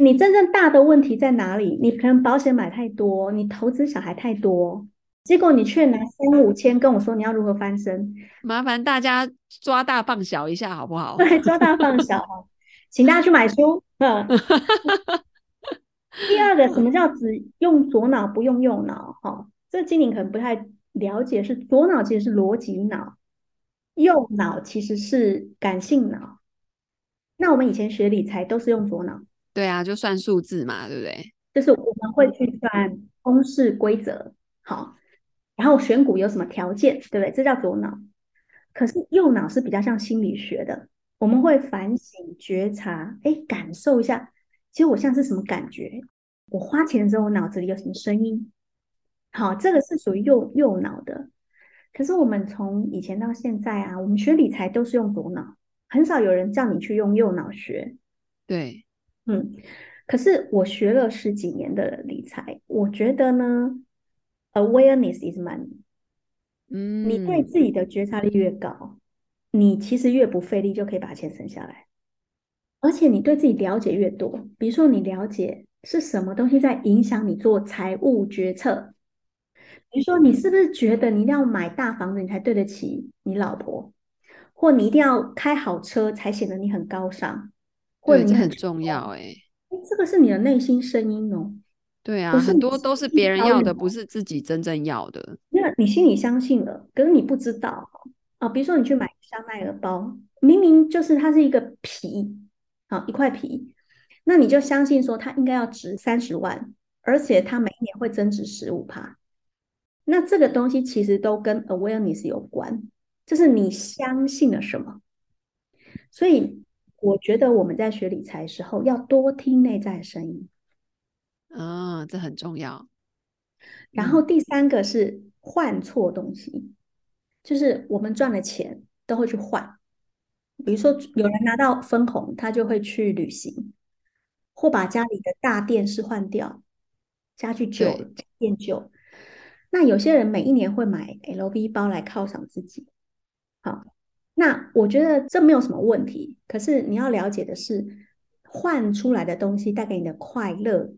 你真正大的问题在哪里？你可能保险买太多，你投资小孩太多，结果你却拿三五千跟我说你要如何翻身？麻烦大家抓大放小一下好不好？对，抓大放小，请大家去买书。嗯，第二个，什么叫只用左脑不用右脑？哈，这经理可能不太了解，是左脑其实是逻辑脑，右脑其实是感性脑。那我们以前学理财都是用左脑，对啊，就算数字嘛，对不对？就是我们会去算公式规则，好，然后选股有什么条件，对不对？这叫左脑。可是右脑是比较像心理学的。我们会反省、觉察，哎，感受一下，其实我现在是什么感觉？我花钱的时候，我脑子里有什么声音？好，这个是属于右右脑的。可是我们从以前到现在啊，我们学理财都是用左脑，很少有人叫你去用右脑学。对，嗯。可是我学了十几年的理财，我觉得呢，awareness is money。嗯，你对自己的觉察力越高。你其实越不费力就可以把钱省下来，而且你对自己了解越多，比如说你了解是什么东西在影响你做财务决策，比如说你是不是觉得你一定要买大房子你才对得起你老婆，或你一定要开好车才显得你很高尚，或者你很重要哎，这个是你的内心声音哦。对啊，很多都是别人要的，不是自己真正要的。那你心里相信了，可是你不知道。啊，比如说你去买香奈儿包，明明就是它是一个皮，啊，一块皮，那你就相信说它应该要值三十万，而且它每一年会增值十五趴。那这个东西其实都跟 awareness 有关，就是你相信了什么。所以我觉得我们在学理财的时候，要多听内在的声音。啊、哦，这很重要。然后第三个是换错东西，嗯、就是我们赚了钱都会去换。比如说，有人拿到分红，他就会去旅行，或把家里的大电视换掉，家具旧了，变旧。那有些人每一年会买 LV 包来犒赏自己。好，那我觉得这没有什么问题。可是你要了解的是，换出来的东西带给你的快乐，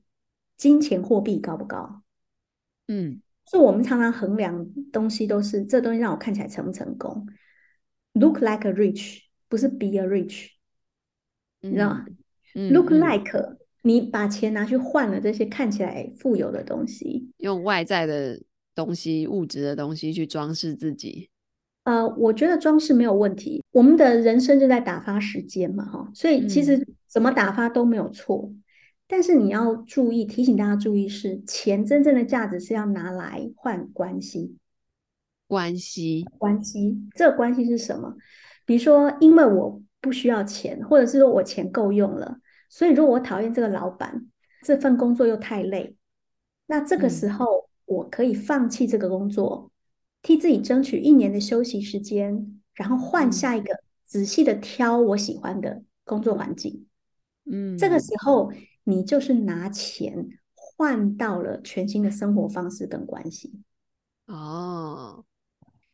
金钱货币高不高？嗯，所以我们常常衡量东西都是这东西让我看起来成不成功？Look like a rich。不是 be a rich，你知道吗？嗯，look like，嗯，你把钱拿去换了这些看起来富有的东西，用外在的东西、物质的东西去装饰自己。呃，我觉得装饰没有问题。我们的人生就在打发时间嘛，哈，所以其实怎么打发都没有错。嗯，但是你要注意，提醒大家注意是，钱真正的价值是要拿来换关系。关系，关系，这个关系是什么？比如说，因为我不需要钱，或者是说我钱够用了，所以如果我讨厌这个老板，这份工作又太累，那这个时候我可以放弃这个工作，嗯、替自己争取一年的休息时间，然后换下一个，仔细的挑我喜欢的工作环境。嗯，这个时候你就是拿钱换到了全新的生活方式跟关系。哦，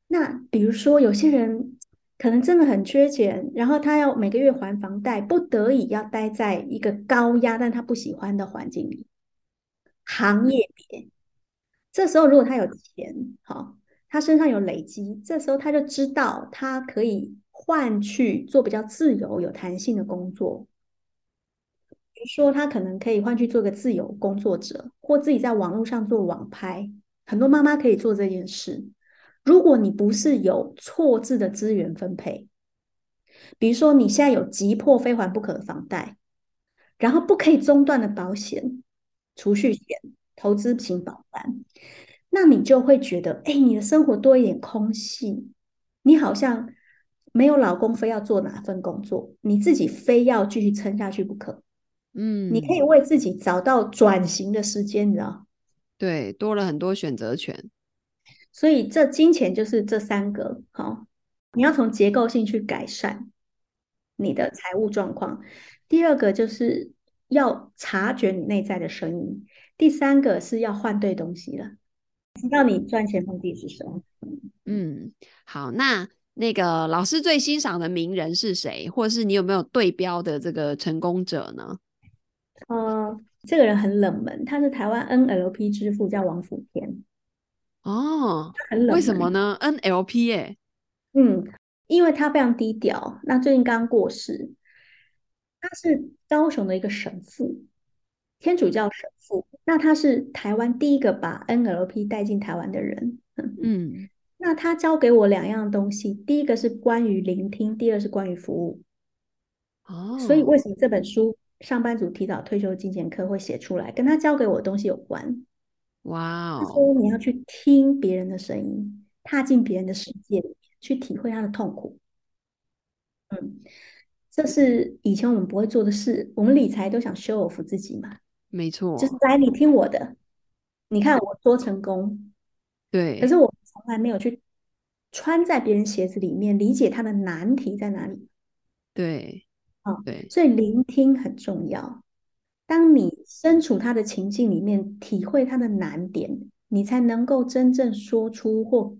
那比如说有些人。可能真的很缺钱，然后他要每个月还房贷，不得已要待在一个高压但他不喜欢的环境里，行业别。这时候如果他有钱，好，他身上有累积，这时候他就知道他可以换去做比较自由、有弹性的工作。比如说，他可能可以换去做个自由工作者，或自己在网络上做网拍。很多妈妈可以做这件事。如果你不是有错置的资源分配，比如说你现在有急迫非还不可的房贷，然后不可以中断的保险、储蓄险、投资型保单，那你就会觉得，哎，你的生活多一点空隙，你好像没有老公非要做哪份工作，你自己非要继续撑下去不可。嗯，你可以为自己找到转型的时间，你知道？对，多了很多选择权。所以这金钱就是这三个，好，你要从结构性去改善你的财务状况。第二个就是要察觉你内在的声音。第三个是要换对东西了，知道你赚钱目的是什么。嗯，好，那那个老师最欣赏的名人是谁，或是你有没有对标的这个成功者呢？呃，这个人很冷门，他是台湾 NLP 之父，叫王辅天。哦，很冷为什么呢？NLP 耶，嗯，因为他非常低调。那最近刚过世，他是高雄的一个神父，天主教神父。那他是台湾第一个把 NLP 带进台湾的人。嗯，那他教给我两样东西，第一个是关于聆听，第二是关于服务。哦，所以为什么这本书《上班族提早退休金钱课》会写出来，跟他教给我的东西有关。哇哦！他说你要去听别人的声音，踏进别人的世界里面，去体会他的痛苦。嗯，这是以前我们不会做的事。我们理财都想 show off 自己嘛，没错，就是来你听我的，你看我多成功。对，可是我从来没有去穿在别人鞋子里面，理解他的难题在哪里。对，啊，对，所以聆听很重要。当你身处他的情境里面，体会他的难点，你才能够真正说出或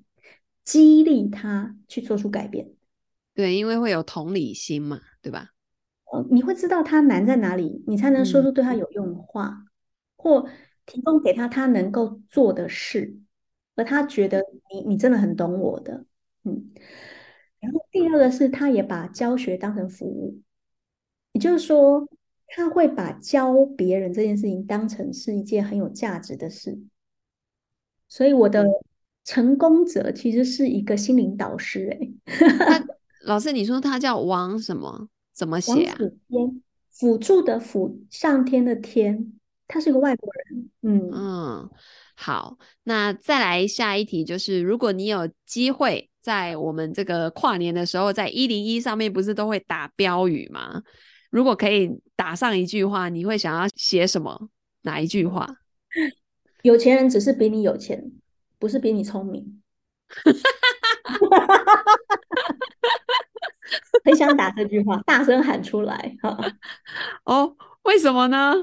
激励他去做出改变。对，因为会有同理心嘛，对吧？呃，你会知道他难在哪里，你才能说出对他有用的话，嗯、或提供给他他能够做的事，而他觉得你你真的很懂我的，嗯。然后第二个是，他也把教学当成服务，也就是说。他会把教别人这件事情当成是一件很有价值的事，所以我的成功者其实是一个心灵导师。哎，老师，你说他叫王什么？怎么写啊？王辅天，辅助的辅，上天的天，他是个外国人。嗯嗯，好，那再来下一题，就是如果你有机会。在我们这个跨年的时候，在一零一上面不是都会打标语吗？如果可以打上一句话，你会想要写什么？哪一句话？有钱人只是比你有钱，不是比你聪明。很想打这句话，大声喊出来。哦，为什么呢？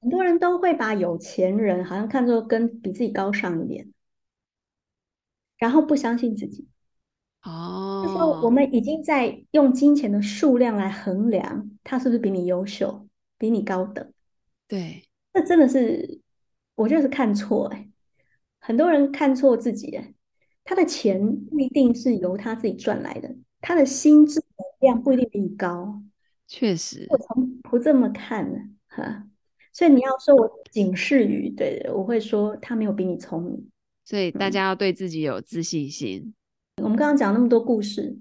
很多人都会把有钱人好像看作跟比自己高尚一点，然后不相信自己。哦，就说我们已经在用金钱的数量来衡量他是不是比你优秀、比你高等。对，这真的是我觉得是看错哎、欸，很多人看错自己哎、欸，他的钱不一定是由他自己赚来的，他的心智能量不一定比你高。确实，我从不这么看呢，哈。所以你要说我仅适于，对，我会说他没有比你聪明。所以大家要对自己有自信心。嗯、我们刚刚讲那么多故事，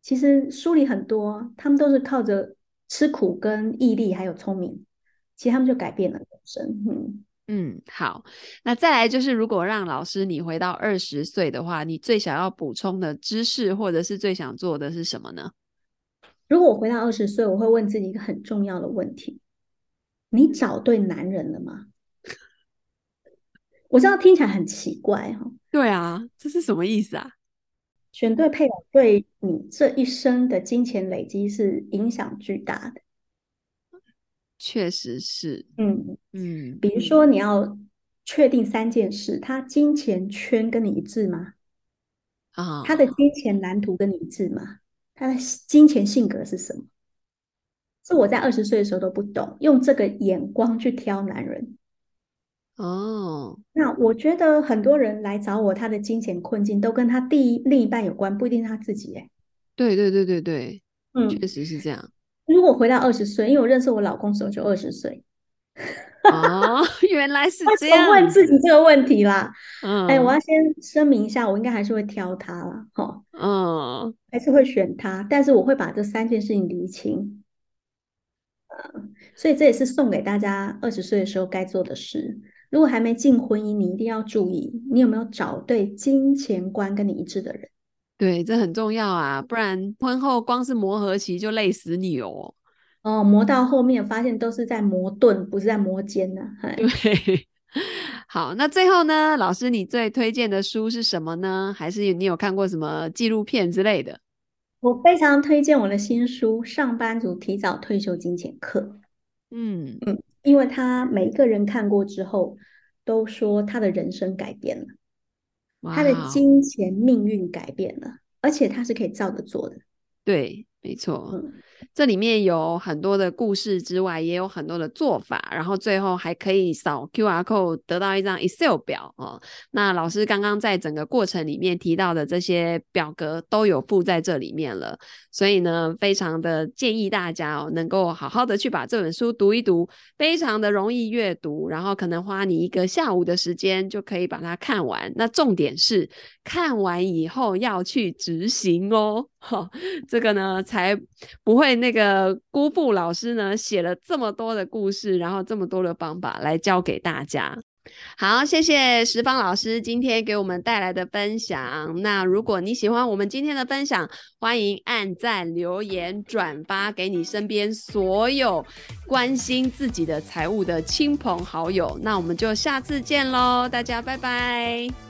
其实书里很多，他们都是靠着吃苦跟毅力，还有聪明，其实他们就改变了人生。嗯嗯，好，那再来就是，如果让老师你回到二十岁的话，你最想要补充的知识，或者是最想做的是什么呢？如果我回到二十岁，我会问自己一个很重要的问题。你找对男人了吗？我知道听起来很奇怪哈。对啊，这是什么意思啊？选对配偶对你这一生的金钱累积是影响巨大的。确实是。嗯嗯。比如说，你要确定三件事：他金钱圈跟你一致吗？啊。他的金钱蓝图跟你一致吗？他的金钱性格是什么？是我在二十岁的时候都不懂，用这个眼光去挑男人。哦，那我觉得很多人来找我，他的金钱困境都跟他第一另一半有关，不一定是他自己。哎，对对对对对，嗯，确实是这样。如果回到二十岁，因为我认识我老公的时候就二十岁。哦，原来是这样。问自己这个问题啦。嗯，哎，我要先声明一下，我应该还是会挑他啦。哈。嗯，还是会选他，但是我会把这三件事情理清。所以这也是送给大家二十岁的时候该做的事。如果还没进婚姻，你一定要注意，你有没有找对金钱观跟你一致的人？对，这很重要啊，不然婚后光是磨合期就累死你哦。哦，磨到后面发现都是在磨盾，不是在磨尖呢、啊。对，好，那最后呢，老师你最推荐的书是什么呢？还是你有看过什么纪录片之类的？我非常推荐我的新书《上班族提早退休金钱课》。嗯嗯，因为他每一个人看过之后，都说他的人生改变了，他的金钱命运改变了，而且他是可以照着做的。对，没错。嗯这里面有很多的故事之外，也有很多的做法，然后最后还可以扫 QR code 得到一张 Excel 表哦。那老师刚刚在整个过程里面提到的这些表格都有附在这里面了，所以呢，非常的建议大家哦，能够好好的去把这本书读一读，非常的容易阅读，然后可能花你一个下午的时间就可以把它看完。那重点是看完以后要去执行哦，哦 这个呢才不会。那个辜负老师呢，写了这么多的故事，然后这么多的方法来教给大家。好，谢谢石方老师今天给我们带来的分享。那如果你喜欢我们今天的分享，欢迎按赞、留言、转发给你身边所有关心自己的财务的亲朋好友。那我们就下次见喽，大家拜拜。